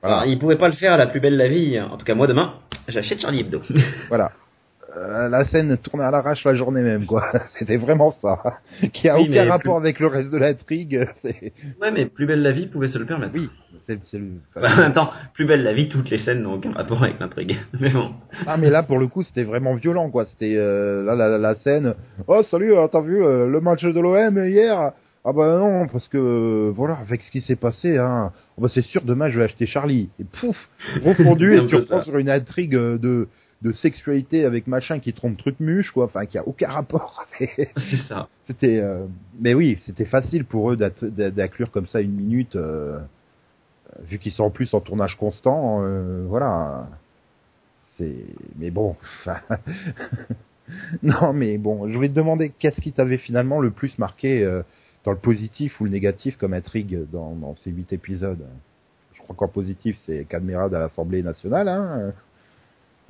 Voilà. Alors, ils pouvaient pas le faire à la plus belle la vie. En tout cas, moi demain, j'achète Charlie Hebdo. voilà. Euh, la scène tournée à l'arrache la journée même, quoi. C'était vraiment ça. Qui a oui, aucun rapport plus... avec le reste de l'intrigue. Ouais, mais Plus belle la vie pouvait se le permettre. Oui, c'est le. Enfin, temps, Plus belle la vie, toutes les scènes n'ont aucun rapport avec l'intrigue. mais bon. Ah, mais là, pour le coup, c'était vraiment violent, quoi. C'était euh, là la, la, scène. Oh, salut, t'as vu euh, le match de l'OM hier? Ah bah non, parce que voilà, avec ce qui s'est passé, hein, oh bah c'est sûr demain je vais acheter Charlie. Et pouf, refondu et tu reprends sur une intrigue de de sexualité avec machin qui trompe truc muche quoi. Enfin qui a aucun rapport c'est ça. C'était euh... mais oui c'était facile pour eux d'inclure comme ça une minute euh... vu qu'ils sont en plus en tournage constant euh... voilà. C'est mais bon non mais bon je voulais te demander qu'est-ce qui t'avait finalement le plus marqué euh, dans le positif ou le négatif comme intrigue dans, dans ces huit épisodes? Je crois qu'en positif c'est Cadmerade à l'Assemblée nationale hein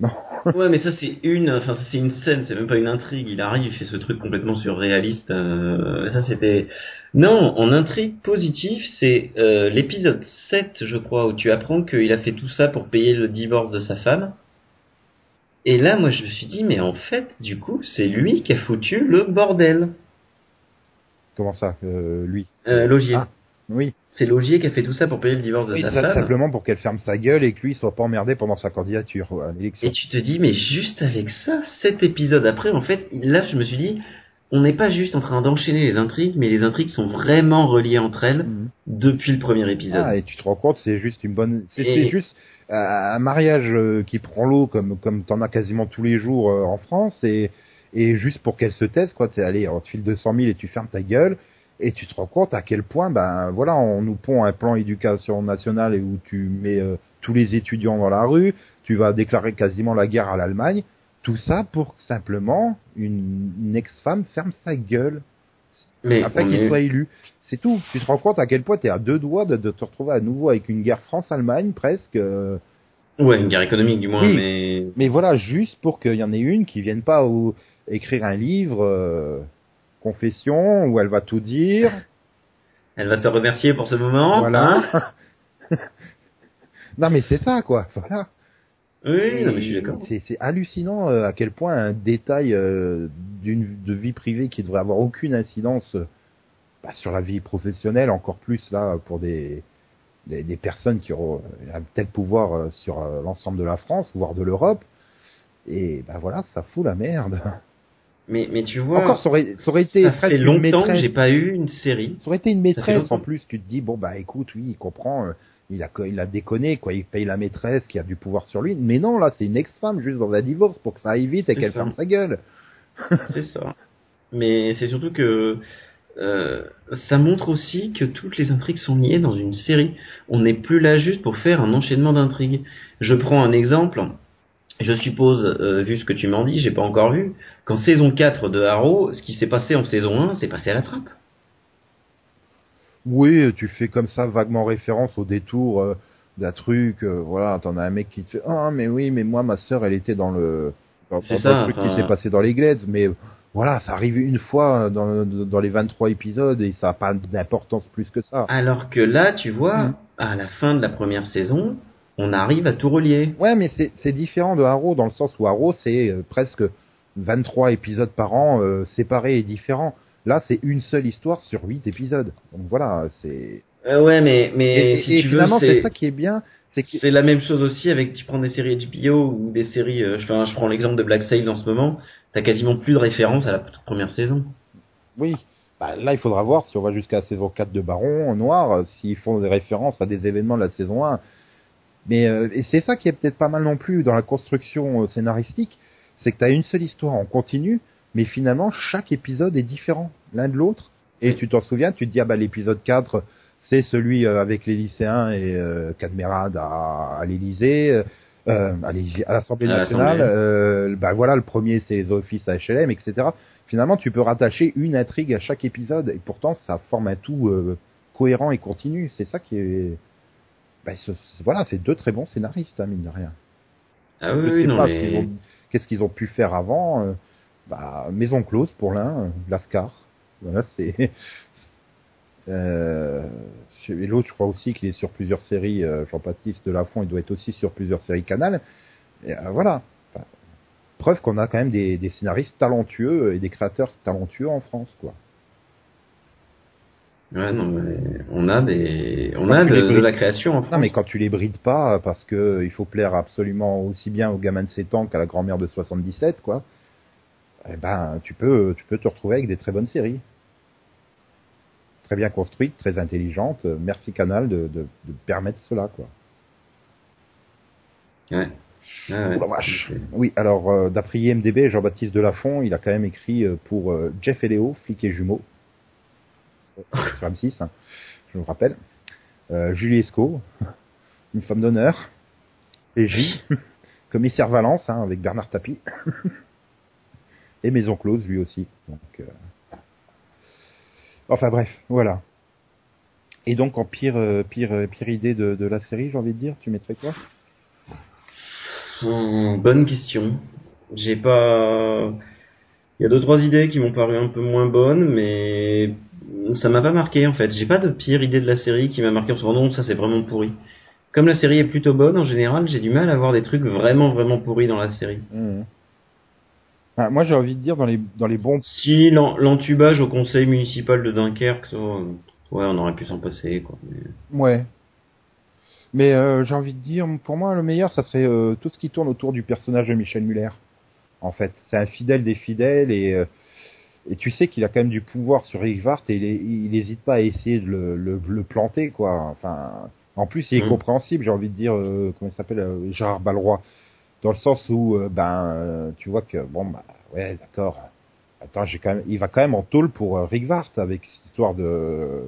non. ouais, mais ça c'est une, enfin c'est une scène, c'est même pas une intrigue. Il arrive, il fait ce truc complètement surréaliste. Euh, ça c'était. Non, en intrigue positive, c'est euh, l'épisode 7, je crois, où tu apprends qu'il a fait tout ça pour payer le divorce de sa femme. Et là, moi, je me suis dit, mais en fait, du coup, c'est lui qui a foutu le bordel. Comment ça, euh, lui? Euh, Logier. Ah, oui. C'est Logier qui a fait tout ça pour payer le divorce de oui, sa femme. Simplement pour qu'elle ferme sa gueule et que lui soit pas emmerdé pendant sa candidature à l'élection. Et tu te dis, mais juste avec ça, cet épisode après, en fait, là, je me suis dit, on n'est pas juste en train d'enchaîner les intrigues, mais les intrigues sont vraiment reliées entre elles mmh. depuis le premier épisode. Ah, et tu te rends compte, c'est juste une bonne, c'est et... juste euh, un mariage euh, qui prend l'eau comme comme t'en as quasiment tous les jours euh, en France et et juste pour qu'elle se taise quoi, tu allez, on te file 200 000 et tu fermes ta gueule et tu te rends compte à quel point, ben voilà, on nous pond un plan éducation nationale et où tu mets euh, tous les étudiants dans la rue, tu vas déclarer quasiment la guerre à l'Allemagne, tout ça pour que simplement une, une ex-femme ferme sa gueule Mais après qu'il est... soit élu. C'est tout. Tu te rends compte à quel point tu es à deux doigts de, de, te retrouver à nouveau avec une guerre France-Allemagne presque. Euh... Ouais, une guerre économique du moins, oui, mais. Mais voilà, juste pour qu'il y en ait une qui vienne pas au, écrire un livre. Euh confession où elle va tout dire. Elle va te remercier pour ce moment. Voilà. Hein non mais c'est ça quoi. Voilà. Oui, non, mais je suis d'accord. C'est hallucinant euh, à quel point un détail euh, d'une de vie privée qui devrait avoir aucune incidence euh, bah, sur la vie professionnelle, encore plus là pour des des, des personnes qui auront un tel pouvoir sur l'ensemble de la France, voire de l'Europe. Et ben voilà, ça fout la merde. Mais, mais tu vois, encore ça aurait, ça aurait été ça fait longtemps que j'ai pas eu une série. Ça aurait été une maîtresse en plus. Tu te dis bon bah écoute, oui, il comprend. Euh, il a, il a déconné, quoi. Il paye la maîtresse qui a du pouvoir sur lui. Mais non, là, c'est une ex-femme juste dans un divorce pour que ça aille vite et qu'elle ferme sa gueule. c'est ça. Mais c'est surtout que euh, ça montre aussi que toutes les intrigues sont liées dans une série. On n'est plus là juste pour faire un enchaînement d'intrigues. Je prends un exemple. Je suppose, euh, vu ce que tu m'en dis, j'ai pas encore vu, qu'en saison 4 de Arrow, ce qui s'est passé en saison 1, c'est passé à la trappe. Oui, tu fais comme ça vaguement référence au détour euh, d'un truc, voilà, t'en as un mec qui te fait ah mais oui mais moi ma sœur elle était dans le le truc qui s'est passé dans les Glades mais voilà, ça arrive une fois dans, dans les 23 épisodes et ça n'a pas d'importance plus que ça. Alors que là, tu vois, mm. à la fin de la première saison, on arrive à tout relier. Ouais, mais c'est différent de Arrow dans le sens où Arrow, c'est euh, presque 23 épisodes par an euh, séparés et différents. Là, c'est une seule histoire sur 8 épisodes. Donc voilà, c'est... Euh, ouais, mais, mais si tu finalement, c'est ça qui est bien. C'est la même chose aussi avec tu prends des séries HBO ou des séries. Euh, je, je prends l'exemple de Black Sails en ce moment t'as quasiment plus de référence à la première saison. Oui. Bah, là, il faudra voir si on va jusqu'à la saison 4 de Baron en noir, s'ils font des références à des événements de la saison 1. Mais euh, et c'est ça qui est peut-être pas mal non plus dans la construction euh, scénaristique, c'est que tu as une seule histoire en continu, mais finalement chaque épisode est différent l'un de l'autre. Et tu t'en souviens, tu te dis ah bah l'épisode 4 c'est celui avec les lycéens et euh, Cadmerade à, à l'Élysée. Euh, à l'Assemblée nationale, euh, bah voilà, le premier c'est les offices à HLM, etc. Finalement, tu peux rattacher une intrigue à chaque épisode et pourtant ça forme un tout euh, cohérent et continu. C'est ça qui est, bah, voilà, c'est deux très bons scénaristes, hein, mine de rien. Ah oui, non, mais... Qu'est-ce qu'ils ont pu faire avant euh, bah, Maison close pour l'un, Lascar. Voilà, c'est euh, et l'autre, je crois aussi qu'il est sur plusieurs séries. Euh, Jean-Baptiste Delafont, il doit être aussi sur plusieurs séries Canal. Et, euh, voilà. preuve qu'on a quand même des, des, scénaristes talentueux et des créateurs talentueux en France, quoi. Ouais, non, mais on a des, on a de, la création en France. Non, mais quand tu les brides pas, parce que il faut plaire absolument aussi bien au gamin de 7 ans qu'à la grand-mère de 77, quoi. Eh ben, tu peux, tu peux te retrouver avec des très bonnes séries très bien construite, très intelligente. Euh, merci Canal de, de, de permettre cela, quoi. Ouais. ouais, Oui, alors euh, d'après IMDB, Jean-Baptiste Delafont, il a quand même écrit euh, pour Jeff et Léo, flic et jumeaux, sur M6, hein, je me rappelle. Julie Esco, une femme d'honneur, et J, commissaire Valence, hein, avec Bernard Tapie, et Maison Close lui aussi. Donc Enfin bref, voilà. Et donc en pire, euh, pire, euh, pire idée de, de la série, j'ai envie de dire, tu mettrais quoi? Hmm, Bonne question. J'ai pas. Il y a deux trois idées qui m'ont paru un peu moins bonnes, mais ça m'a pas marqué en fait. J'ai pas de pire idée de la série qui m'a marqué en ce moment. Non, ça c'est vraiment pourri. Comme la série est plutôt bonne en général, j'ai du mal à voir des trucs vraiment vraiment pourris dans la série. Mmh. Ah, moi, j'ai envie de dire dans les dans les bons. Si l'entubage au conseil municipal de Dunkerque, ouais, on aurait pu s'en passer, quoi. Ouais. Mais euh, j'ai envie de dire, pour moi, le meilleur, ça serait euh, tout ce qui tourne autour du personnage de Michel Muller. En fait, c'est un fidèle des fidèles et euh, et tu sais qu'il a quand même du pouvoir sur Rick Vart et il n'hésite pas à essayer de le, le, le, planter, quoi. Enfin, en plus, il est mmh. compréhensible. J'ai envie de dire, comment il s'appelle, Gérard Balroy dans le sens où euh, ben euh, tu vois que bon bah ouais d'accord attends j'ai quand même il va quand même en tôle pour euh, Rick Vart avec cette histoire de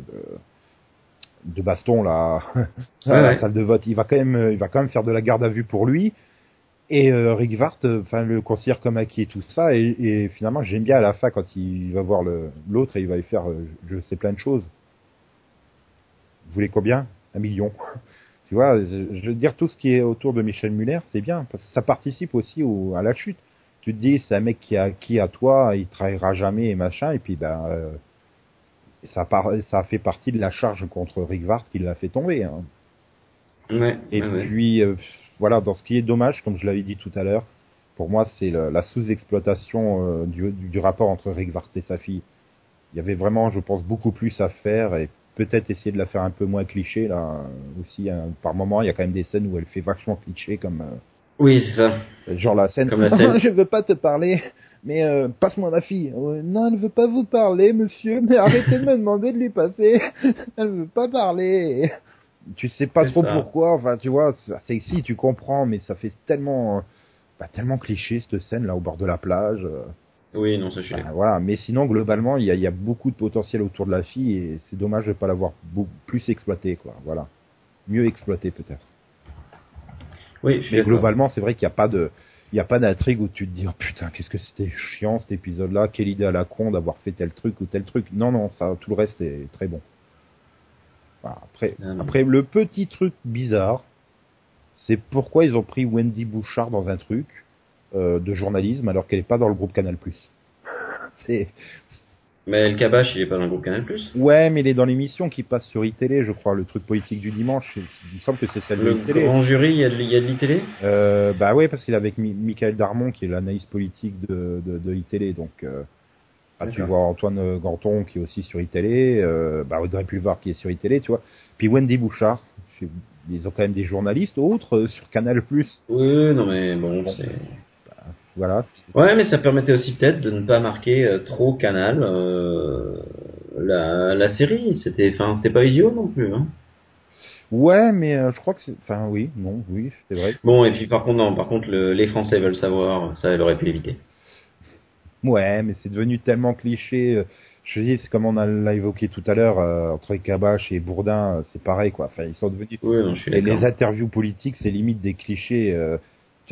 de, baston là à la salle de vote il va quand même il va quand même faire de la garde à vue pour lui et Rick Vart enfin le considère comme acquis et tout ça et, et finalement j'aime bien à la fin quand il va voir l'autre et il va lui faire je sais plein de choses vous voulez combien? Un million tu vois, je, veux dire, tout ce qui est autour de Michel Muller, c'est bien, parce que ça participe aussi au, à la chute. Tu te dis, c'est un mec qui a qui à toi, il travaillera jamais et machin, et puis ben, euh, ça, part, ça fait partie de la charge contre Rick Vart qui l'a fait tomber. Hein. Ouais, et puis, euh, voilà, dans ce qui est dommage, comme je l'avais dit tout à l'heure, pour moi, c'est la sous-exploitation euh, du, du, rapport entre Rick Vart et sa fille. Il y avait vraiment, je pense, beaucoup plus à faire, et peut-être essayer de la faire un peu moins cliché là aussi hein. par moment il y a quand même des scènes où elle fait vachement cliché comme euh, oui c'est ça genre la scène, comme la scène. je veux pas te parler mais euh, passe-moi ma fille non elle veut pas vous parler monsieur mais arrêtez de me demander de lui passer elle veut pas parler tu sais pas trop pourquoi. Enfin, tu vois, c'est si tu comprends, mais ça fait tellement, bah, tellement cliché cette scène là au bord de la plage. Euh. Oui, non, ça je bah, Voilà, mais sinon globalement, il y a, y a, beaucoup de potentiel autour de la fille et c'est dommage de pas l'avoir plus exploité, quoi. Voilà, mieux exploité peut-être. Oui, mais globalement, c'est vrai qu'il n'y a pas de, il y a pas d'intrigue où tu te dis oh putain qu'est-ce que c'était chiant cet épisode-là, quelle idée à la con d'avoir fait tel truc ou tel truc. Non non, ça tout le reste est très bon. Après, après le petit truc bizarre, c'est pourquoi ils ont pris Wendy Bouchard dans un truc euh, de journalisme alors qu'elle est pas dans le groupe Canal+. c'est mais El Kabash, il est pas dans le groupe Canal+. Ouais, mais il est dans l'émission qui passe sur iTélé, je crois, le truc politique du dimanche. Il me semble que c'est celle de iTélé. Le grand jury, il y a de, de l'ITélé euh, Bah ouais, parce qu'il est avec Michael Darmon, qui est l'analyse politique de, de, de iTélé. Donc, euh, ah, tu vois Antoine Ganton, qui est aussi sur iTélé. Euh, bah Audrey Pulvar, qui est sur iTélé, tu vois. Puis Wendy Bouchard. Ils ont quand même des journalistes autres euh, sur Canal+. Oui, non mais bon, c'est... Voilà. Ouais, mais ça permettait aussi peut-être de ne pas marquer euh, trop Canal euh, la, la série. C'était, enfin, c'était pas idiot non plus. Hein. Ouais, mais je crois que c'est, enfin, oui, non, oui, c'est vrai. Bon, et puis par contre, non, par contre, le, les Français veulent savoir, ça, elle aurait pu éviter. Ouais, mais c'est devenu tellement cliché. Je dis, c'est comme on l'a évoqué tout à l'heure entre Kabash et Bourdin, c'est pareil quoi. Enfin, ils sont devenus. Oui, non, et les interviews politiques, c'est limite des clichés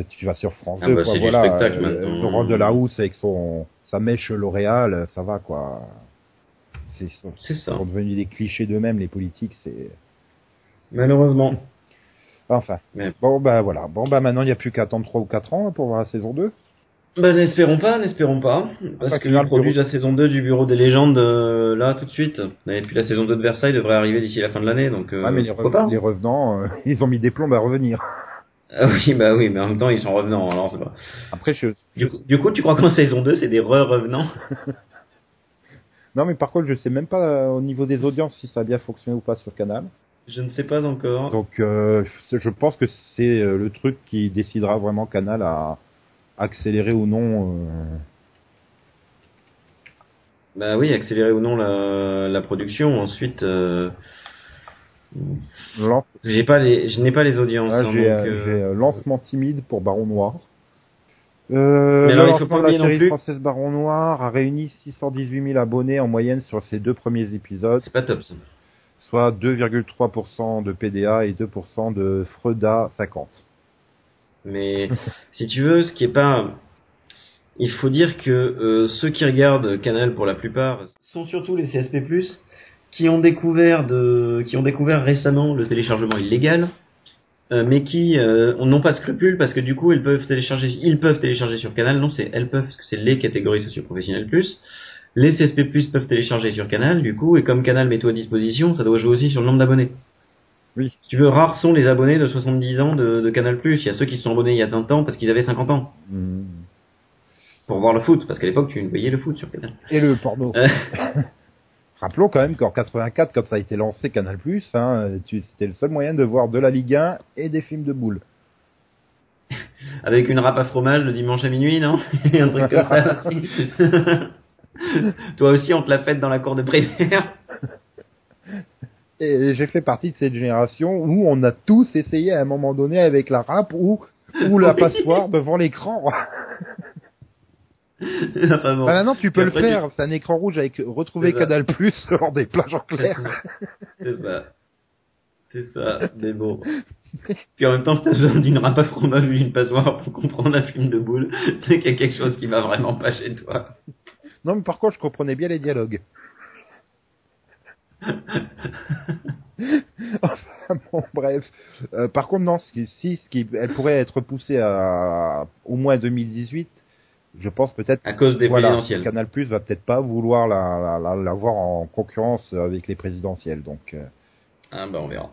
tu vas sur France 2, ah bah, quoi, voilà, euh, Laurent Delahousse avec son sa mèche L'Oréal, ça va quoi. C'est ça. Ils sont devenus des clichés d'eux-mêmes les politiques, c'est malheureusement. Enfin. Bon bah voilà. Bon bah maintenant il n'y a plus qu'à attendre 3 ou 4 ans pour voir la saison 2. Bah n'espérons pas, n'espérons pas. Parce que le produit de la saison 2 du Bureau des légendes euh, là tout de suite. Et puis la saison 2 de Versailles devrait arriver d'ici la fin de l'année donc euh, mais les, les revenants euh, ils ont mis des plombes à revenir. Ah oui, bah oui, mais en même temps, ils sont revenants, alors pas. Après, je... Du, coup, tu crois qu'en saison 2, c'est des re-revenants? Non, mais par contre, je sais même pas euh, au niveau des audiences si ça a bien fonctionné ou pas sur Canal. Je ne sais pas encore. Donc, je pense que c'est le truc qui décidera vraiment Canal à accélérer ou non. Bah oui, accélérer ou non la, la production. Ensuite, j'ai pas les, je n'ai pas les audiences. Ah, j'ai euh, euh, lancement timide pour Baron Noir. Euh, Mais alors, faut pas la série française Baron Noir a réuni 618 000 abonnés en moyenne sur ses deux premiers épisodes. C'est pas top ça. Soit 2,3% de PDA et 2% de Freda 50. Mais si tu veux, ce qui est pas, il faut dire que euh, ceux qui regardent Canal pour la plupart sont surtout les CSP+ qui ont découvert de, qui ont découvert récemment le téléchargement illégal, euh, mais qui euh, n'ont pas de scrupules parce que du coup ils peuvent télécharger, ils peuvent télécharger sur Canal. Non, c'est elles peuvent parce que c'est les catégories socio-professionnelles plus. Les CSP peuvent télécharger sur Canal, du coup, et comme Canal met tout à disposition, ça doit jouer aussi sur le nombre d'abonnés. Oui. Si tu veux, rares sont les abonnés de 70 ans de, de Canal+. Il y a ceux qui se sont abonnés il y a 20 ans parce qu'ils avaient 50 ans. Mmh. Pour voir le foot, parce qu'à l'époque, tu voyais le foot sur Canal. Et le porno. Euh, Rappelons quand même qu'en 84, quand ça a été lancé Canal+, hein, c'était le seul moyen de voir de la Ligue 1 et des films de boules. Avec une râpe à fromage le dimanche à minuit, non? Un truc comme ça aussi. Toi aussi, on te l'a faite dans la cour de primaire. Et j'ai fait partie de cette génération où on a tous essayé à un moment donné avec la râpe ou, ou la passoire devant l'écran. enfin bon. Ah, maintenant, tu peux le faire. C'est un écran rouge avec retrouver Canal Plus lors des plages en clair. C'est ça. C'est ça. Mais bon. Puis en même temps, t'as besoin d'une râpe à fromage ou d'une passoire pour comprendre un film de boule. C'est qu'il y a quelque chose qui va vraiment pas chez toi. Non, mais par contre, je comprenais bien les dialogues. enfin, bon, bref. Euh, par contre, non, ce qui, si, ce qui, elle pourrait être poussée à, au moins 2018, je pense peut-être à cause des voilà, présidentielles. Canal Plus va peut-être pas vouloir la, la, la, voir en concurrence avec les présidentielles, donc. Euh, ah bah on verra.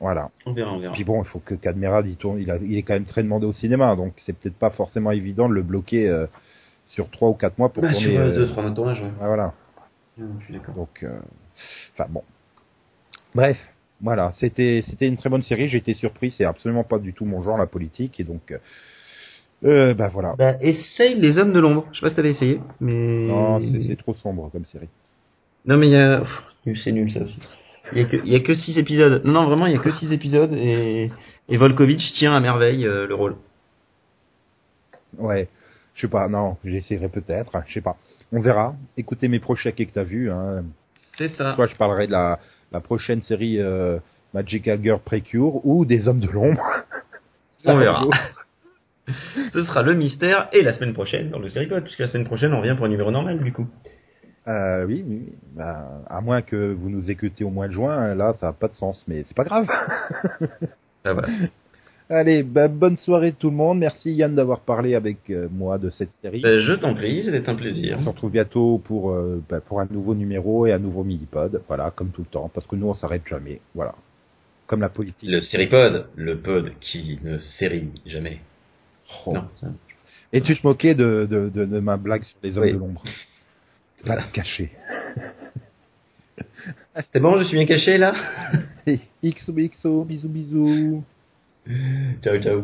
Voilà. On verra, on verra. Puis bon, il faut que Cadmerad il tourne, il, a, il est quand même très demandé au cinéma, donc c'est peut-être pas forcément évident de le bloquer euh, sur trois ou quatre mois pour bah, tourner. Sur euh, deux, trois mois de tournage, ouais. Ah, voilà. Je suis d'accord. Donc, enfin bon. Bref, voilà, c'était c'était une très bonne série. J'ai été surpris. C'est absolument pas du tout mon genre la politique et donc euh, bah voilà. Bah, essaye Les Hommes de l'Ombre. Je sais pas si t'avais essayé, mais. Non, c'est trop sombre comme série. Non, mais il y a. C'est nul ça aussi. Il y a que, 6 épisodes. Non, non, vraiment, il y a que 6 épisodes et, et Volkovitch tient à merveille euh, le rôle. Ouais. Je sais pas, non, j'essaierai peut-être, je sais pas. On verra. Écoutez mes prochains que t'as vu. Hein. C'est ça. Soit je parlerai de la, la prochaine série euh, Magical Girl Precure ou des Hommes de l'ombre. On verra. Ce sera le mystère et la semaine prochaine dans le série code, puisque la semaine prochaine on revient pour un numéro normal du coup. Euh, oui, oui. Bah, à moins que vous nous écoutez au mois de juin, là ça n'a pas de sens, mais c'est pas grave. ah bah. Allez, bah, bonne soirée tout le monde. Merci Yann d'avoir parlé avec euh, moi de cette série. Bah, je t'en prie, c'était un plaisir. On se retrouve bientôt pour euh, bah, pour un nouveau numéro et un nouveau mini-pod. Voilà, comme tout le temps, parce que nous on s'arrête jamais. Voilà, comme la politique. Le Seripod, le pod qui ne série jamais. Oh. Et tu te moquais de, de, de, ma blague sur les hommes de l'ombre. Va te cacher. C'est bon, je suis bien caché là? XOXO, bisous bisous. 就就